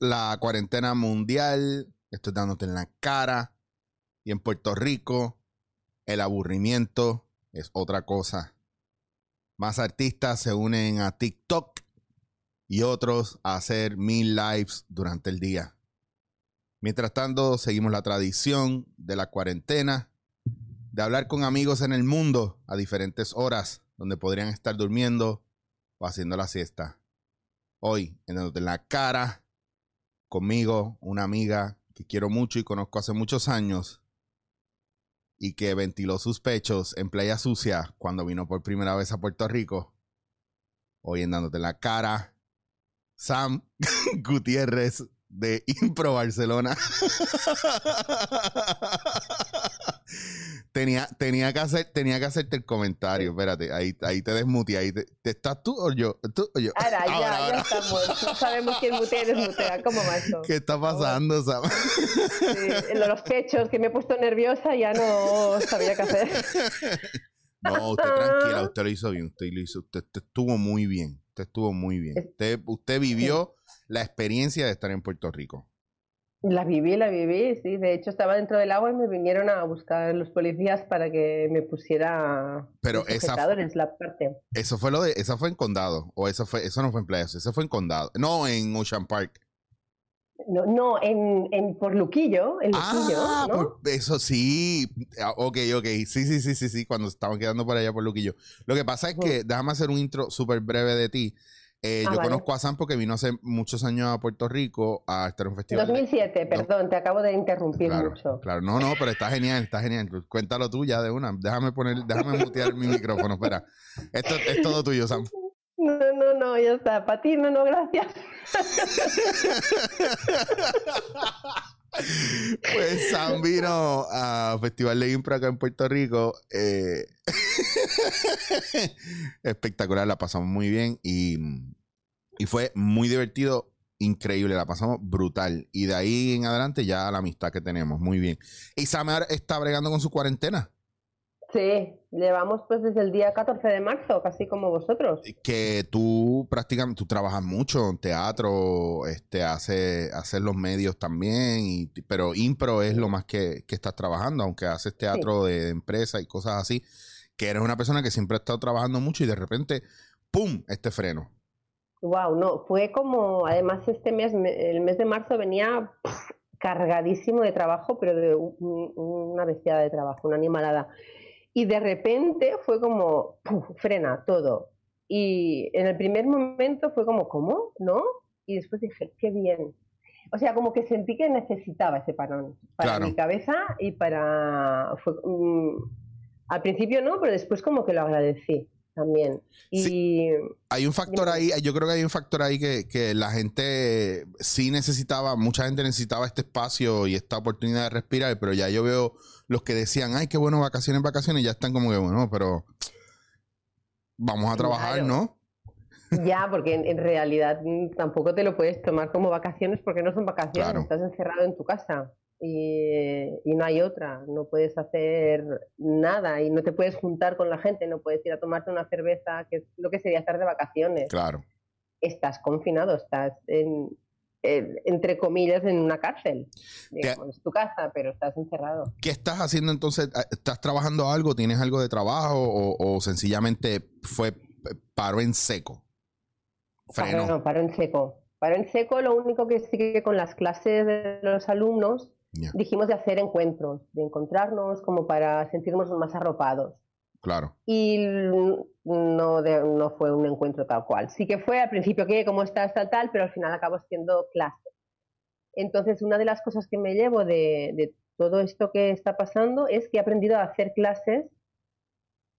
La cuarentena mundial. Estoy dándote en la cara. Y en Puerto Rico, el aburrimiento es otra cosa. Más artistas se unen a TikTok y otros a hacer mil lives durante el día. Mientras tanto, seguimos la tradición de la cuarentena, de hablar con amigos en el mundo a diferentes horas, donde podrían estar durmiendo o haciendo la siesta. Hoy, en Dándote la cara, conmigo, una amiga que quiero mucho y conozco hace muchos años, y que ventiló sus pechos en Playa Sucia cuando vino por primera vez a Puerto Rico. Hoy en Dándote la cara, Sam Gutiérrez de Impro Barcelona. tenía, tenía, que hacer, tenía que hacerte el comentario. Espérate, ahí, ahí te desmuteé. Ahí te, ¿te ¿Estás tú o yo? ¿Tú o yo? Ahora, ya, Ahora, ya estamos. No sabemos quién mutea y desmutea. ¿Cómo va eso? ¿Qué está pasando, Sam? Sí, lo de los pechos, que me he puesto nerviosa, ya no sabía qué hacer. No, usted tranquila, usted lo hizo bien, usted lo hizo, usted, usted estuvo muy bien, usted estuvo muy bien. Usted, usted vivió la experiencia de estar en Puerto Rico. La viví, la viví, sí. De hecho, estaba dentro del agua y me vinieron a buscar los policías para que me pusiera Pero los esa- la parte. Eso fue lo de, esa fue en Condado, o eso fue, eso no fue en Playas, eso fue en Condado, no en Ocean Park. No, no en, en por Luquillo, en Luquillo, Ah, ¿no? por- eso sí, Ah, ok, ok, sí, sí, sí, sí, sí, cuando estaban quedando por allá por Luquillo. Lo que pasa es que, déjame hacer un intro súper breve de ti. Eh, Ah, yo vale. conozco a Sam porque vino hace muchos años a Puerto Rico a estar en un festival. de- 2007, perdón, te acabo de interrumpir Claro, mucho. claro, no, no, pero está genial, está genial. Cuéntalo tú ya de una. Déjame poner, déjame mutear mi micrófono, espera. Esto es todo tuyo, Sam. No, no, no, ya está. Para ti, no, no, gracias. Pues Sam vino a Festival de Impro acá en Puerto Rico. eh, espectacular, la pasamos muy bien y, y fue muy divertido, increíble, la pasamos brutal. Y de ahí en adelante ya la amistad que tenemos, muy bien. Y Sam ahora está bregando con su cuarentena. Sí, llevamos pues desde el día 14 de marzo, casi como vosotros. que tú prácticamente tú trabajas mucho en teatro, este, hace, haces los medios también, y, pero impro es lo más que, que estás trabajando, aunque haces teatro de, de empresa y cosas así, que eres una persona que siempre ha estado trabajando mucho y de repente, ¡pum!, este freno. Wow, no, fue como, además este mes, me- el mes de marzo venía pff, cargadísimo de trabajo, pero de un- un- una bestiada de trabajo, una animalada. Y de repente fue como, puf, frena todo. Y en el primer momento fue como, ¿cómo? ¿No? Y después dije, qué bien. O sea, como que sentí que necesitaba ese parón para Claro. mi cabeza y para... Fue, mm, al principio no, pero después como que lo agradecí también. Y Sí. Hay un factor ahí, yo creo que hay un factor ahí que, que la gente sí necesitaba, mucha gente necesitaba este espacio y esta oportunidad de respirar, pero ya yo veo los que decían, ay, qué bueno, vacaciones, vacaciones, ya están como que, bueno, pero vamos a trabajar, Claro. ¿no? Ya, porque en, en realidad mm, tampoco te lo puedes tomar como vacaciones porque no son vacaciones, Claro. estás encerrado en tu casa y, y no hay otra, no puedes hacer nada y no te puedes juntar con la gente, no puedes ir a tomarte una cerveza, que es lo que sería estar de vacaciones. Claro. Estás confinado, estás en, en- entre comillas en una cárcel. Digamos, es tu casa, pero estás encerrado. ¿Qué estás haciendo entonces? ¿Estás trabajando algo? ¿Tienes algo de trabajo? ¿O, o sencillamente fue paro en seco? Freno. Paro, paro en seco. Paro en seco, lo único que sí que con las clases de los alumnos Dijimos de hacer encuentros, de encontrarnos como para sentirnos más arropados. claro. Y no, de- no fue un encuentro tal cual. Sí que fue al principio que, ¿cómo estás, tal, tal? Pero al final acabó siendo clase. Entonces, una de las cosas que me llevo de, de todo esto que está pasando es que he aprendido a hacer clases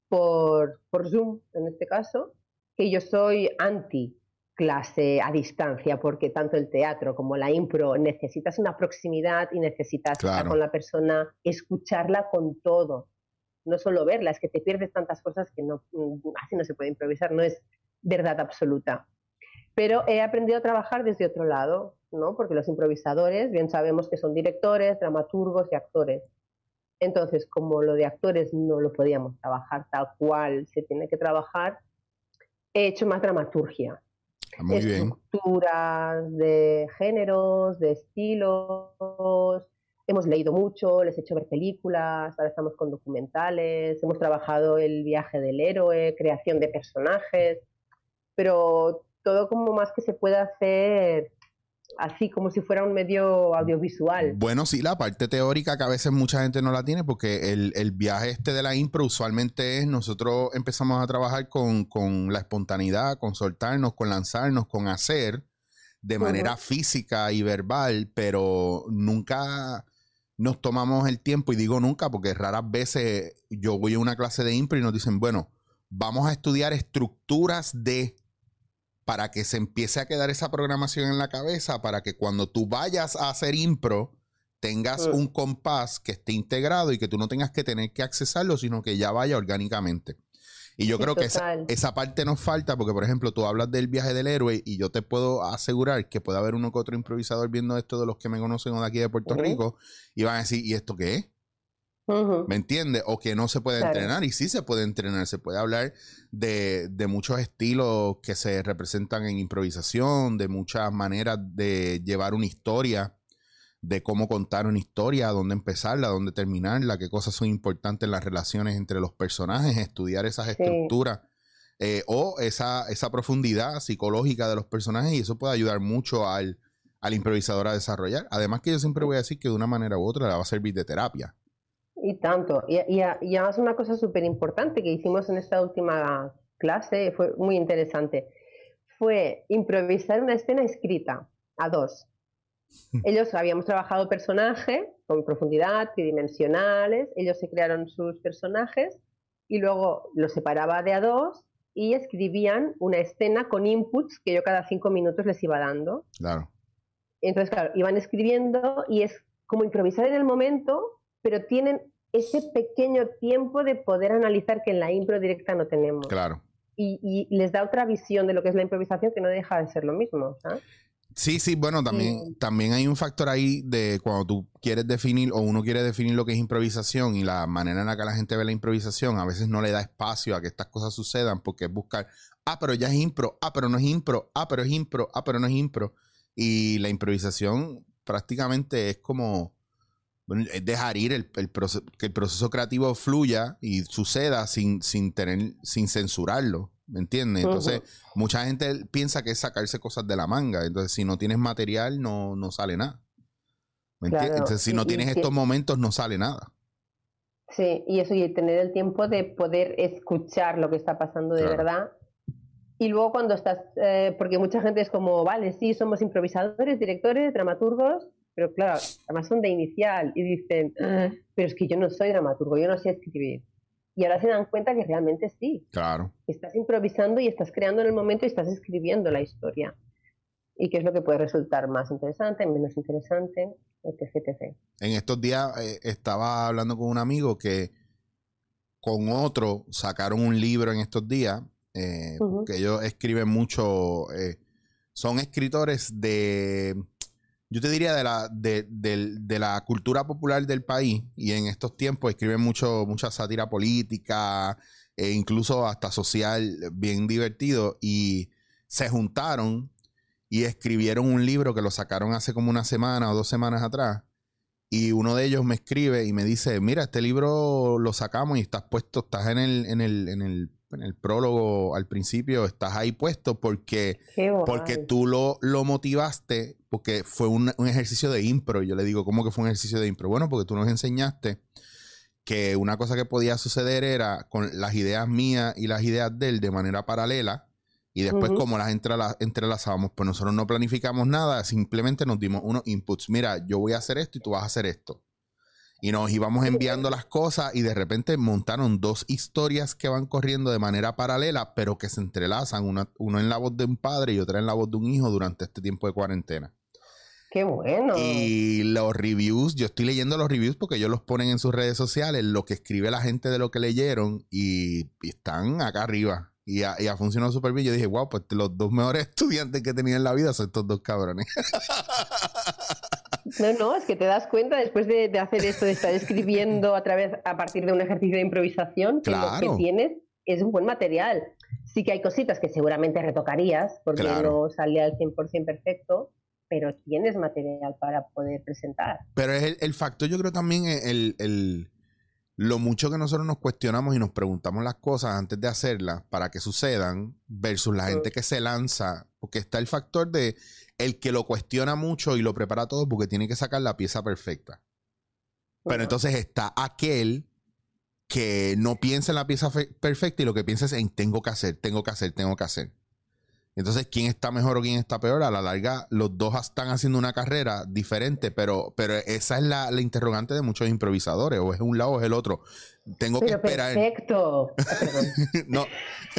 por, por Zoom, en este caso, que yo soy anti clase a distancia, porque tanto el teatro como la impro necesitas una proximidad y necesitas estar Claro. con la persona, escucharla con todo, no solo verla, es que te pierdes tantas cosas que no, mm, así no se puede improvisar, no es verdad absoluta. Pero he aprendido a trabajar desde otro lado, ¿no? Porque los improvisadores, bien sabemos que son directores, dramaturgos y actores. Entonces, como lo de actores no lo podíamos trabajar tal cual se tiene que trabajar, he hecho más dramaturgia. Ah, bien. Estructuras de géneros, de estilos. Hemos leído mucho, les he hecho ver películas, ahora estamos con documentales, hemos trabajado el viaje del héroe, creación de personajes, pero todo como más que se pueda hacer así como si fuera un medio audiovisual. Bueno, sí, la parte teórica que a veces mucha gente no la tiene porque el, el viaje este de la impro usualmente es nosotros empezamos a trabajar con, con la espontaneidad, con soltarnos, con lanzarnos, con hacer de manera física y verbal, pero nunca nos tomamos el tiempo, y digo nunca porque raras veces yo voy a una clase de impro y nos dicen, bueno, vamos a estudiar estructuras de para que se empiece a quedar esa programación en la cabeza, para que cuando tú vayas a hacer impro, tengas Mm. un compás que esté integrado y que tú no tengas que tener que accesarlo, sino que ya vaya orgánicamente. Y yo Sí, creo que esa, esa parte nos falta, porque por ejemplo, tú hablas del viaje del héroe y yo te puedo asegurar que puede haber uno que otro improvisador viendo esto de los que me conocen o de aquí de Puerto. Rico y van a decir, ¿y esto qué es? ¿Me entiendes? O que no se puede Claro. entrenar. Y sí se puede entrenar. Se puede hablar de, de muchos estilos que se representan en improvisación, de muchas maneras de llevar una historia, de cómo contar una historia, dónde empezarla, dónde terminarla, qué cosas son importantes en las relaciones entre los personajes, estudiar esas Sí. estructuras. eh, o esa, esa profundidad psicológica de los personajes y eso puede ayudar mucho al, al improvisador a desarrollar. Además que yo siempre voy a decir que de una manera u otra le va a servir de terapia. Y tanto. Y, y, y además una cosa súper importante que hicimos en esta última clase, fue muy interesante, fue improvisar una escena escrita a dos. Ellos habíamos trabajado personaje con profundidad, tridimensionales, ellos se crearon sus personajes y luego los separaba de a dos y escribían una escena con inputs que yo cada cinco minutos les iba dando. Claro. Entonces, claro, iban escribiendo y es como improvisar en el momento, pero tienen ese pequeño tiempo de poder analizar que en la impro directa no tenemos. Claro. Y, y les da otra visión de lo que es la improvisación que no deja de ser lo mismo. ¿sabes? Sí, sí, bueno, también, Sí. también hay un factor ahí de cuando tú quieres definir o uno quiere definir lo que es improvisación y la manera en la que la gente ve la improvisación, a veces no le da espacio a que estas cosas sucedan porque es buscar, ah, pero ya es impro, ah, pero no es impro, ah, pero es impro, ah, pero no es impro. Y la improvisación prácticamente es como es dejar ir el, el proceso, que el proceso creativo fluya y suceda sin, sin tener, sin censurarlo. ¿Me entiendes? Entonces, mucha gente piensa que es sacarse cosas de la manga. Entonces, si no tienes material, no, no sale nada. ¿Me entiendes? Claro, Entonces, si no y tienes estos momentos, no sale nada. Sí, y eso, y tener el tiempo de poder escuchar lo que está pasando de Claro. verdad. Y luego cuando estás, eh, porque mucha gente es como, vale, sí, somos improvisadores, directores, dramaturgos, pero claro, además son de inicial y dicen, "Ah, pero es que yo no soy dramaturgo, yo no sé escribir. Y ahora se dan cuenta que realmente sí, Claro. estás improvisando y estás creando en el momento y estás escribiendo la historia. Y qué es lo que puede resultar más interesante, menos interesante, etc. etc. En estos días eh, estaba hablando con un amigo que con otro sacaron un libro en estos días, eh, Ujú. que ellos escriben mucho, eh, son escritores de, yo te diría de la, de, de la cultura popular del país y en estos tiempos escriben mucho, mucha sátira política, e incluso hasta social, bien divertido y se juntaron y escribieron un libro que lo sacaron hace como una semana o dos semanas atrás. Y uno de ellos me escribe y me dice, mira, este libro lo sacamos y estás puesto, estás en el, en el, en el, en el prólogo al principio, estás ahí puesto porque, porque tú lo, lo motivaste, porque fue un, un ejercicio de impro. Yo le digo, ¿cómo que fue un ejercicio de impro? Bueno, porque tú nos enseñaste que una cosa que podía suceder era con las ideas mías y las ideas de él de manera paralela. Y después, como las entrela- entrelazábamos, pues nosotros no planificamos nada, simplemente nos dimos unos inputs. Mira, yo voy a hacer esto y tú vas a hacer esto. Y nos íbamos enviando las cosas y de repente montaron dos historias que van corriendo de manera paralela, pero que se entrelazan, una, uno en la voz de un padre y otra en la voz de un hijo durante este tiempo de cuarentena. Qué bueno. Y los reviews, yo estoy leyendo los reviews porque ellos los ponen en sus redes sociales, lo que escribe la gente de lo que leyeron y, y están acá arriba. Y ha, y ha funcionado súper bien. Yo dije, wow, pues los dos mejores estudiantes que he tenido en la vida son estos dos cabrones. No, no, es que te das cuenta después de, de hacer esto, de estar escribiendo a través, a partir de un ejercicio de improvisación, que lo Claro. que tienes es un buen material. Sí que hay cositas que seguramente retocarías porque Claro. no salía al 100% perfecto, pero tienes material para poder presentar. Pero es el, el factor, yo creo también el, el- lo mucho que nosotros nos cuestionamos y nos preguntamos las cosas antes de hacerlas para que sucedan versus la gente que se lanza, porque está el factor de el que lo cuestiona mucho y lo prepara todo porque tiene que sacar la pieza perfecta. Pero entonces está aquel que no piensa en la pieza fe- perfecta y lo que piensa es en tengo que hacer, tengo que hacer, tengo que hacer. Entonces, ¿quién está mejor o quién está peor? A la larga, los dos están haciendo una carrera diferente, pero, pero esa es la, la interrogante de muchos improvisadores, o es un lado o es el otro. Tengo que esperar. perfecto. No,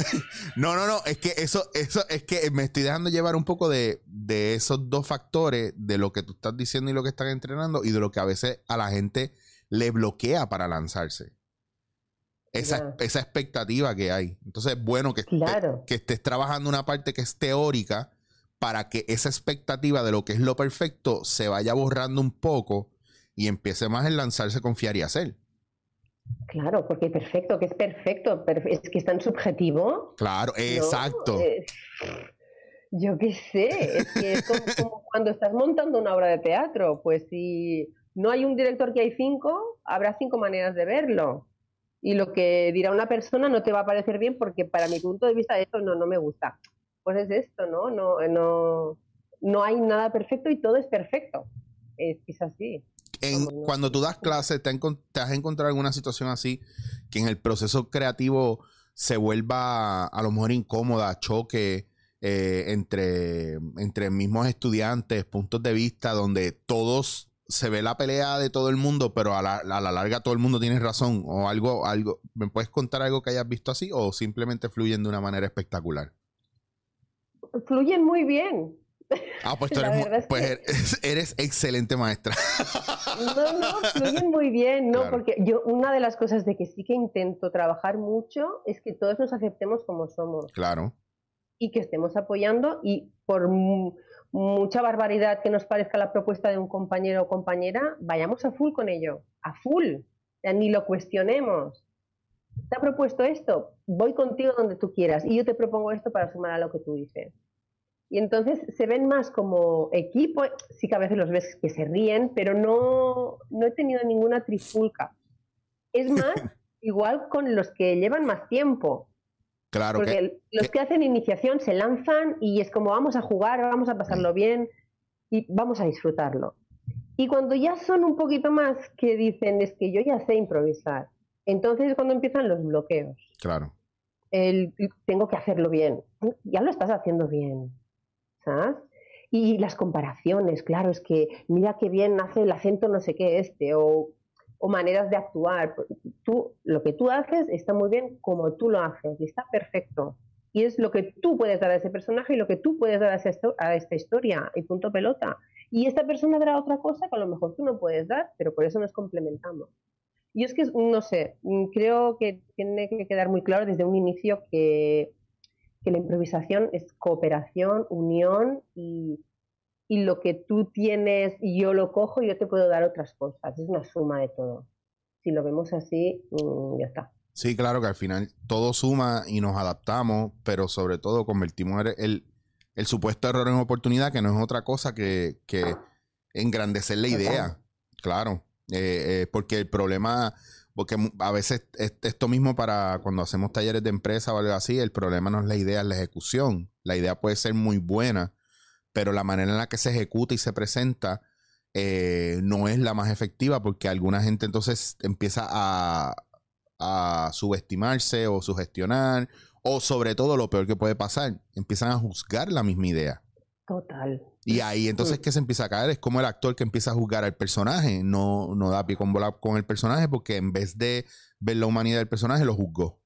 no, no, no, es que eso, eso, es que me estoy dejando llevar un poco de, de esos dos factores, de lo que tú estás diciendo y lo que están entrenando, y de lo que a veces a la gente le bloquea para lanzarse. Esa, esa expectativa que hay. Entonces, es bueno que, esté- Claro. que estés trabajando una parte que es teórica para que esa expectativa de lo que es lo perfecto se vaya borrando un poco y empiece más en lanzarse, confiar y hacer. Claro, porque perfecto, que es perfecto, perfe- es que es tan subjetivo. Claro, ¿no? exacto. Eh, yo qué sé, es que es como, como cuando estás montando una obra de teatro, pues si no hay un director que hay cinco, habrá cinco maneras de verlo. Y lo que dirá una persona no te va a parecer bien porque para mi punto de vista esto no, no me gusta. Pues es esto, ¿no? No, no, no hay nada perfecto y todo es perfecto. Es, es así. En- Vamos, no. cuando tú das clases, ¿te, te has encontrado alguna situación así que en el proceso creativo se vuelva a lo mejor incómoda, choque eh, entre, entre mismos estudiantes, puntos de vista, donde todos se ve la pelea de todo el mundo, pero a la, a la larga todo el mundo tiene razón o algo, algo. ¿Me puedes contar algo que hayas visto así o simplemente fluyen de una manera espectacular? Fluyen muy bien. Ah, pues tú eres, es pues que- eres, eres excelente maestra. No, no, fluyen muy bien, ¿no? Claro. Porque yo, una de las cosas de que sí que intento trabajar mucho es que todos nos aceptemos como somos claro, y que estemos apoyando y por mucha barbaridad que nos parezca la propuesta de un compañero o compañera, vayamos a full con ello, a full, sea, ni lo cuestionemos. ¿Te ha propuesto esto? Voy contigo donde tú quieras y yo te propongo esto para sumar a lo que tú dices. Y entonces se ven más como equipo, sí que a veces los ves que se ríen, pero no, no he tenido ninguna trifulca. Es más, igual con los que llevan más tiempo, claro porque que los que hacen iniciación se lanzan y es como vamos a jugar, vamos a pasarlo bien y vamos a disfrutarlo. Y cuando ya son un poquito más que dicen es que yo ya sé improvisar, entonces es cuando empiezan los bloqueos. claro. El tengo que hacerlo bien. Ya lo estás haciendo bien. ¿Sabes? Y las comparaciones, claro, es que mira qué bien hace el acento no sé qué este, o, o maneras de actuar. Tú, lo que tú haces está muy bien como tú lo haces y está perfecto. Y es lo que tú puedes dar a ese personaje y lo que tú puedes dar a, esta historia y punto pelota. Y esta persona dará otra cosa que a lo mejor tú no puedes dar, pero por eso nos complementamos. Y es que, no sé, creo que tiene que quedar muy claro desde un inicio que, que la improvisación es cooperación, unión y, y lo que tú tienes y yo lo cojo yo te puedo dar otras cosas. Es una suma de todo. Si lo vemos así, mm, ya está. Sí, claro que al final todo suma y nos adaptamos, pero sobre todo convertimos el, el- el supuesto error en oportunidad, que no es otra cosa que, que engrandecer la idea. Claro, Eh, eh, porque el problema, porque a veces es- esto mismo para cuando hacemos talleres de empresa o algo así, el problema no es la idea, es la ejecución. La idea puede ser muy buena, pero la manera en la que se ejecuta y se presenta eh, no es la más efectiva porque alguna gente entonces empieza a, a subestimarse o sugestionar o sobre todo lo peor que puede pasar, empiezan a juzgar la misma idea. Total. Y ahí entonces Mm. que se empieza a caer es como el actor que empieza a juzgar al personaje, no, no da pie con bola con el personaje porque en vez de ver la humanidad del personaje lo juzgó.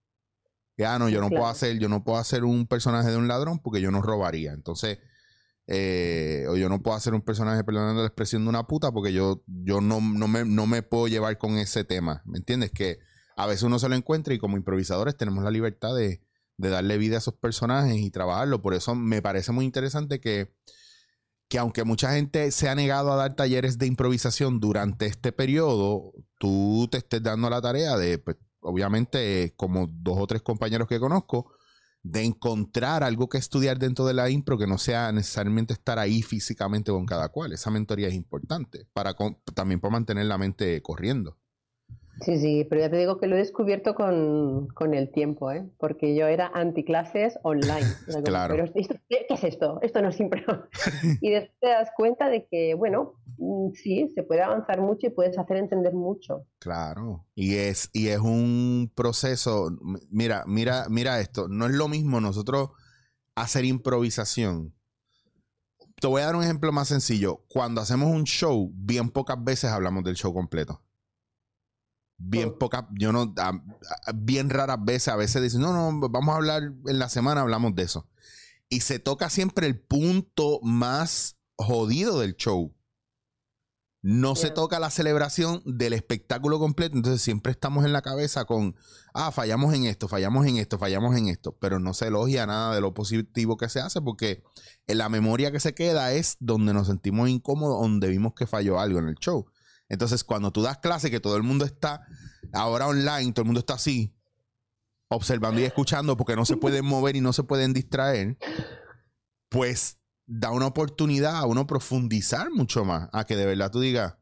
Ya no, yo no puedo hacer, yo no puedo hacer un personaje de un ladrón porque yo no robaría. Entonces, eh, o yo no puedo hacer un personaje, perdonando la expresión de una puta, porque yo, yo no, no, me, no me puedo llevar con ese tema. ¿Me entiendes? Que a veces uno se lo encuentra y como improvisadores tenemos la libertad de, de darle vida a esos personajes y trabajarlo. Por eso me parece muy interesante que, que aunque mucha gente se ha negado a dar talleres de improvisación durante este periodo, tú te estés dando la tarea de, pues, obviamente, como dos o tres compañeros que conozco, de encontrar algo que estudiar dentro de la impro que no sea necesariamente estar ahí físicamente con cada cual. Esa mentoría es importante para con- también para mantener la mente corriendo. Sí, sí, pero ya te digo que lo he descubierto con, con el tiempo, ¿eh? Porque yo era anticlases online. Como, Claro. Pero ¿qué, qué es esto? Esto no es impro. y después te das cuenta de que, bueno, sí, se puede avanzar mucho y puedes hacer entender mucho. Claro. Y es, y es un proceso. Mira, mira, mira esto. No es lo mismo nosotros hacer improvisación. Te voy a dar un ejemplo más sencillo. Cuando hacemos un show, bien pocas veces hablamos del show completo. Bien Mm. pocas, yo no, a- a- bien raras veces, a veces dicen, no, no, vamos a hablar en la semana, hablamos de eso. Y se toca siempre el punto más jodido del show. No se toca la celebración del espectáculo completo, entonces siempre estamos en la cabeza con, ah, fallamos en esto, fallamos en esto, fallamos en esto, pero no se elogia nada de lo positivo que se hace porque en la memoria que se queda es donde nos sentimos incómodos, donde vimos que falló algo en el show. Entonces, cuando tú das clase, que todo el mundo está ahora online, todo el mundo está así, observando y escuchando porque no se pueden mover y no se pueden distraer, pues da una oportunidad a uno profundizar mucho más, a que de verdad tú digas,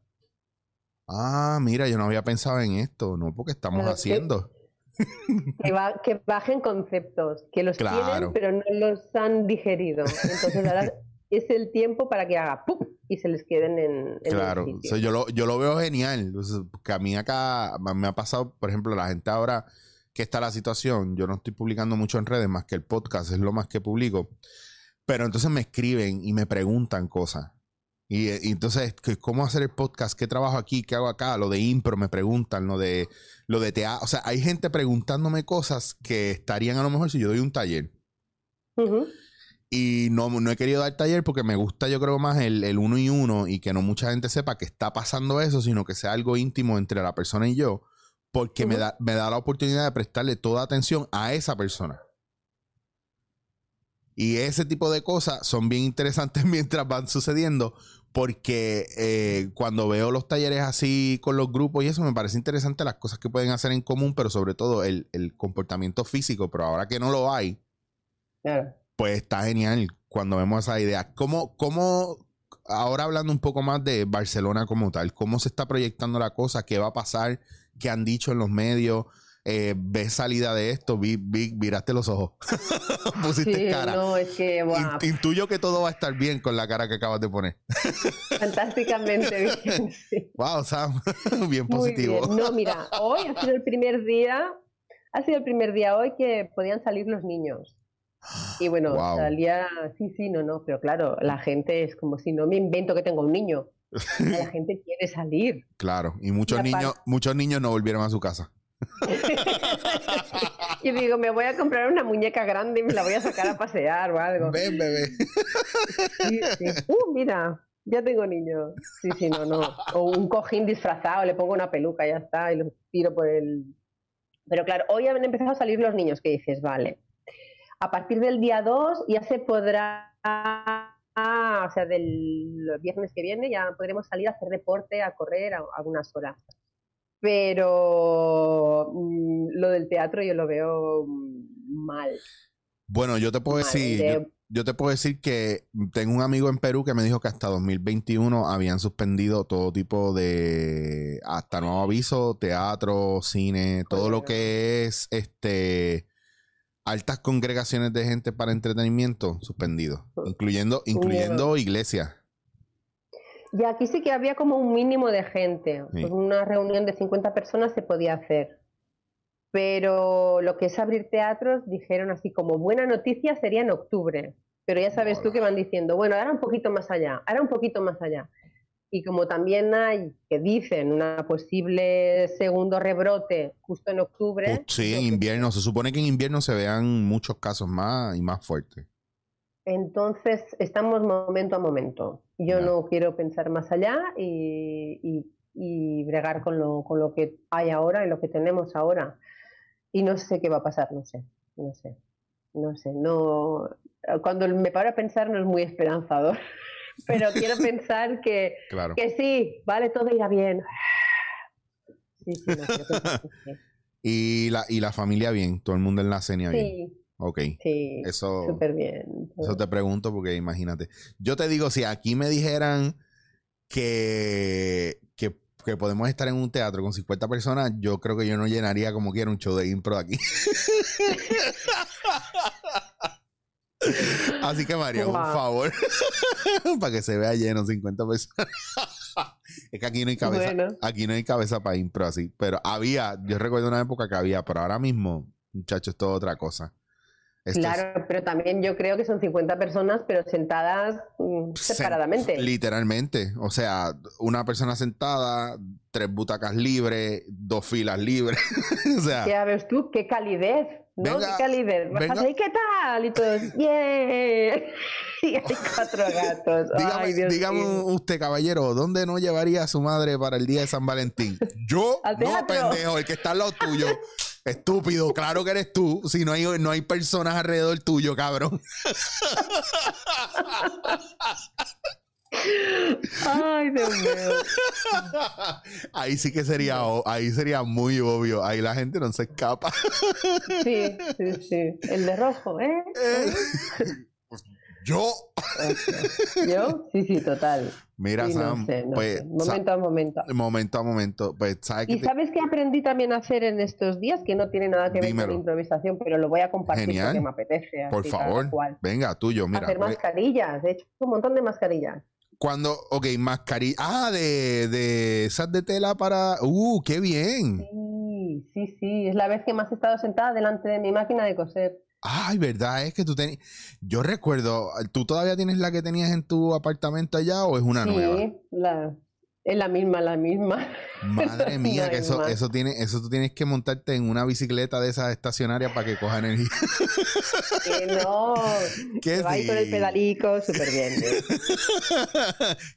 ah, mira, yo no había pensado en esto, no, porque estamos Claro, haciendo. Que, ba- que bajen conceptos, que los Claro. tienen, pero no los han digerido. Entonces ahora es el tiempo para que haga ¡pum! y se les queden en, en el Claro, sitio. o sea, yo, lo, yo lo veo genial. Sea, que a mí acá me ha pasado, por ejemplo, la gente ahora que está la situación, yo no estoy publicando mucho en redes más que el podcast, es lo más que publico. Pero entonces me escriben y me preguntan cosas. Y, y entonces, ¿qué- ¿cómo hacer el podcast? ¿Qué trabajo aquí? ¿Qué hago acá? Lo de impro me preguntan, lo de, lo de teatro. O sea, hay gente preguntándome cosas que estarían a lo mejor si yo doy un taller. Y no, no he querido dar taller porque me gusta, yo creo, más el, el uno y uno y que no mucha gente sepa que está pasando eso, sino que sea algo íntimo entre la persona y yo, porque me, da, me da la oportunidad de prestarle toda atención a esa persona. Y ese tipo de cosas son bien interesantes mientras van sucediendo, porque eh, cuando veo los talleres así con los grupos y eso, me parece interesante las cosas que pueden hacer en común, pero sobre todo el, el comportamiento físico. Pero ahora que no lo hay, pues está genial cuando vemos esa idea. ¿Cómo, cómo, ahora hablando un poco más de Barcelona como tal, cómo se está proyectando la cosa? ¿Qué va a pasar? ¿Qué han dicho en los medios? Eh, ¿Ves salida de esto? Vi, vi- miraste los ojos. Pusiste Sí, cara. no, es que, In- Intuyo que todo va a estar bien con la cara que acabas de poner. fantásticamente bien. sí. Wow, Sam. bien positivo. bien. No, mira, hoy ha sido el primer día, ha sido el primer día hoy que podían salir los niños. Y bueno, Wow. salía, sí, sí, no, no, pero claro, la gente es como si no me invento que tengo un niño. La gente quiere salir. Claro. Y muchos Y niños, muchos niños no volvieron a su casa. Y digo, me voy a comprar una muñeca grande y me la voy a sacar a pasear o algo. Ven, bebé. Sí, sí. Uh, mira, ya tengo niños. Sí, sí, no, no. O un cojín disfrazado, le pongo una peluca, ya está, y lo tiro por el... Pero claro, hoy han empezado a salir los niños que dices, vale, a partir del día 2 ya se podrá, o sea, del viernes que viene ya podremos salir a hacer deporte, a correr a algunas horas. Pero mm, lo del teatro yo lo veo mal. Bueno, yo te puedo mal. decir, De- yo, yo te puedo decir que tengo un amigo en Perú que me dijo que hasta 2021 habían suspendido todo tipo de, hasta nuevo aviso, teatro, cine, todo lo que es, este, altas congregaciones de gente para entretenimiento, suspendido, incluyendo, incluyendo iglesias. Y aquí sí que había como un mínimo de gente. Sí. Pues una reunión de 50 personas se podía hacer. Pero lo que es abrir teatros, dijeron así como buena noticia sería en octubre. Pero ya sabes tú que van diciendo, bueno, ahora un poquito más allá, ahora un poquito más allá. Y como también hay, que dicen, una posible segundo rebrote justo en octubre. Pues sí, en que- invierno, se supone que en invierno se vean muchos casos más y más fuertes. Entonces, estamos momento a momento. Yo Ya. no quiero pensar más allá y, y- y bregar con lo, con lo que hay ahora y lo que tenemos ahora. Y no sé qué va a pasar, no sé, no sé, no sé. No, cuando me paro a pensar no es muy esperanzador, pero quiero pensar que, Claro. que sí, vale, todo irá bien. Sí, sí, no, sí. Y la, y la familia bien, todo el mundo en la cena bien. Sí, Ok. Sí, Eso, súper bien. eso te pregunto porque imagínate. Yo te digo, si aquí me dijeran que, que, que podemos estar en un teatro con 50 personas, yo creo que yo no llenaría como quiera un show de impro aquí. Así que María, por Wow. favor, para que se vea lleno 50 personas. es que aquí no hay cabeza, Bueno. aquí no hay cabeza para impro así, pero había, yo recuerdo una época que había, pero ahora mismo, muchachos, es todo otra cosa. Esto es Claro, pero también yo creo que son 50 personas, pero sentadas mm, separadamente. Literalmente, o sea, una persona sentada, tres butacas libres, dos filas libres, o sea, Ya ves tú, qué calidez, ¿no? Venga, qué. Bajas venga. ahí, ¿qué tal? Y todos, ¡yeah! Y hay cuatro gatos. dígame, Ay, Dios dígame usted, caballero, ¿dónde no llevaría a su madre para el día de San Valentín? Yo, no, pendejo, el que está al lado tuyo. Estúpido, claro que eres tú. Si no hay, no hay personas alrededor tuyo, cabrón. Ay, Dios mío. Ahí sí que sería, ahí sería muy obvio. Ahí la gente no se escapa. Sí, sí, sí. El de rojo, ¿eh? Pues, Yo. ¿Yo? Sí, sí, total. Mira, Sí, no Sam, sé, no pues, sé. Momento a momento. momento a momento, pues. ¿Y te- sabes qué aprendí también a hacer en estos días? Que no tiene nada que ver con improvisación, pero lo voy a compartir Genial. porque me apetece. Por favor, venga, tuyo, mira. Hacer pues, mascarillas. De hecho, un montón de mascarillas. Cuando, ok, mascarilla. Ah, de, de esas de tela para. Uh, qué bien. Sí, sí, sí. Es la vez que más he estado sentada delante de mi máquina de coser. Ay, verdad, es que tú tenías. Yo recuerdo, ¿tú todavía tienes la que tenías en tu apartamento allá o es una nueva? Sí, la, es la misma, la misma. Madre mía, que eso, eso tiene, eso tú tienes que montarte en una bicicleta de esas estacionarias para que coja energía. Que no. Que que va ahí con el sí. pedalico, súper bien.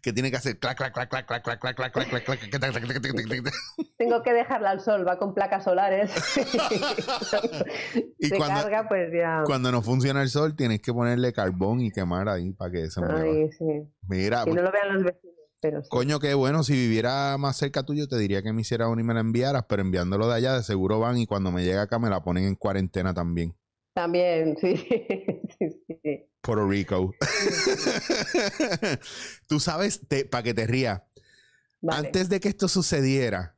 que tiene que hacer clac, clac, clac, clac, clac, clac, clac, clac, clac, clac, clac, clac, clac, clac, clac, clac, clac, clac. Tengo que dejarla al sol, va con placas solares. Y Se cuando- carga, pues ya. Cuando no funciona el sol, tienes que ponerle carbón y quemar ahí para que se mueva. Ay, sí. Mira, Que no lo vean los vecinos, pero sí. Coño, qué bueno. Si viviera más cerca tuyo, te diría que me hiciera una y me la enviaras, pero enviándolo de allá, de seguro van y cuando me llega acá me la ponen en cuarentena también. También, sí, sí, sí. Puerto Rico. Tú sabes, para que te rías, Vale. antes de que esto sucediera,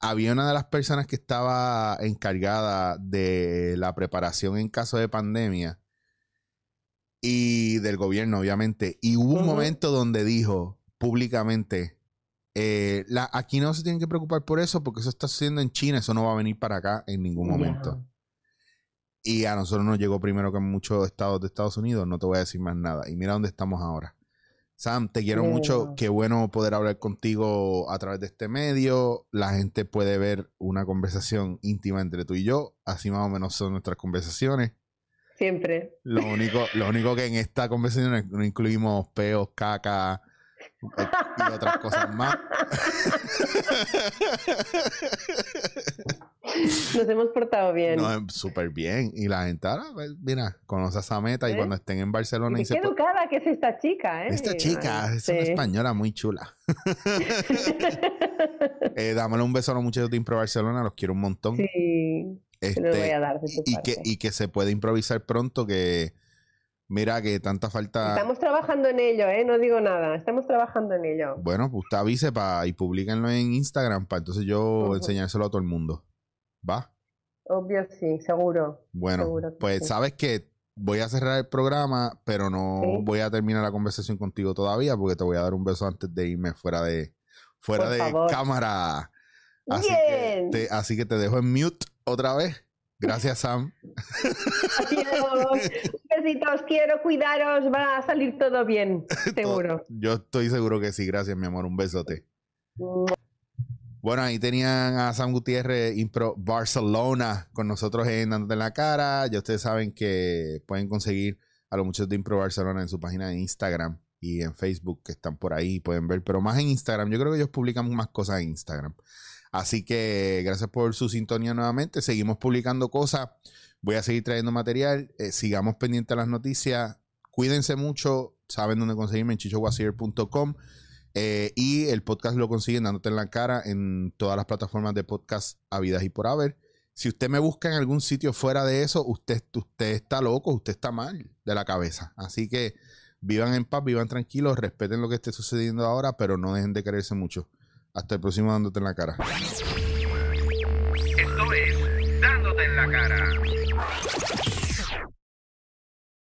había una de las personas que estaba encargada de la preparación en caso de pandemia y del gobierno, obviamente. Y hubo un momento donde dijo públicamente, eh, la, aquí no se tienen que preocupar por eso porque eso está sucediendo en China, eso no va a venir para acá en ningún momento. Y a nosotros nos llegó primero que en muchos estados de Estados Unidos, no te voy a decir más nada. Y mira dónde estamos ahora. Sam, te quiero mucho. Qué bueno poder hablar contigo a través de este medio. La gente puede ver una conversación íntima entre tú y yo. Así más o menos son nuestras conversaciones. Siempre. Lo único, lo único que en esta conversación no incluimos peos, caca y otras cosas más. Nos hemos portado bien. No, súper bien. Y la gente ahora, pues, mira, conoce a esa meta y ¿Eh? cuando estén en Barcelona y Qué educada que es esta chica, ¿eh? Esta chica Ay, es una española muy chula. Eh, dámosle un beso a los muchachos de Impro Barcelona, los quiero un montón. sí, voy Este, a dar de y, parte. que, y que se puede improvisar pronto, que mira que tanta falta. Estamos trabajando en ello, ¿eh? No digo nada. Estamos trabajando en ello. Bueno, pues usted avise pa, y publíquenlo en Instagram para entonces yo Ujú. enseñárselo a todo el mundo. ¿Va? Obvio, sí, seguro. Bueno, Seguro que pues sí. sabes que voy a cerrar el programa, pero no Sí. voy a terminar la conversación contigo todavía porque te voy a dar un beso antes de irme fuera de fuera Por de favor. cámara. Así que, Bien. te, así que te dejo en mute otra vez. Gracias, Sam. Adiós. Besitos, quiero cuidaros. Va a salir todo bien, seguro. Yo estoy seguro que sí. Gracias, mi amor. Un besote. Bueno, ahí tenían a Sam Gutiérrez, Impro Barcelona, con nosotros en Dándote en la Cara. Ya ustedes saben que pueden conseguir a los muchachos de Impro Barcelona en su página de Instagram y en Facebook, que están por ahí, pueden ver, pero más en Instagram. Yo creo que ellos publican más cosas en Instagram. Así que gracias por su sintonía nuevamente. Seguimos publicando cosas. Voy a seguir trayendo material. Eh, sigamos pendientes de las noticias. Cuídense mucho. Saben dónde conseguirme en chichowasier.com. Eh, y el podcast lo consiguen dándote en la cara en todas las plataformas de podcast habidas y por haber. Si usted me busca en algún sitio fuera de eso, usted, usted está loco, usted está mal de la cabeza. Así que vivan en paz, vivan tranquilos, respeten lo que esté sucediendo ahora, pero no dejen de quererse mucho. Hasta el próximo Dándote en la Cara. Esto es Dándote en la Cara.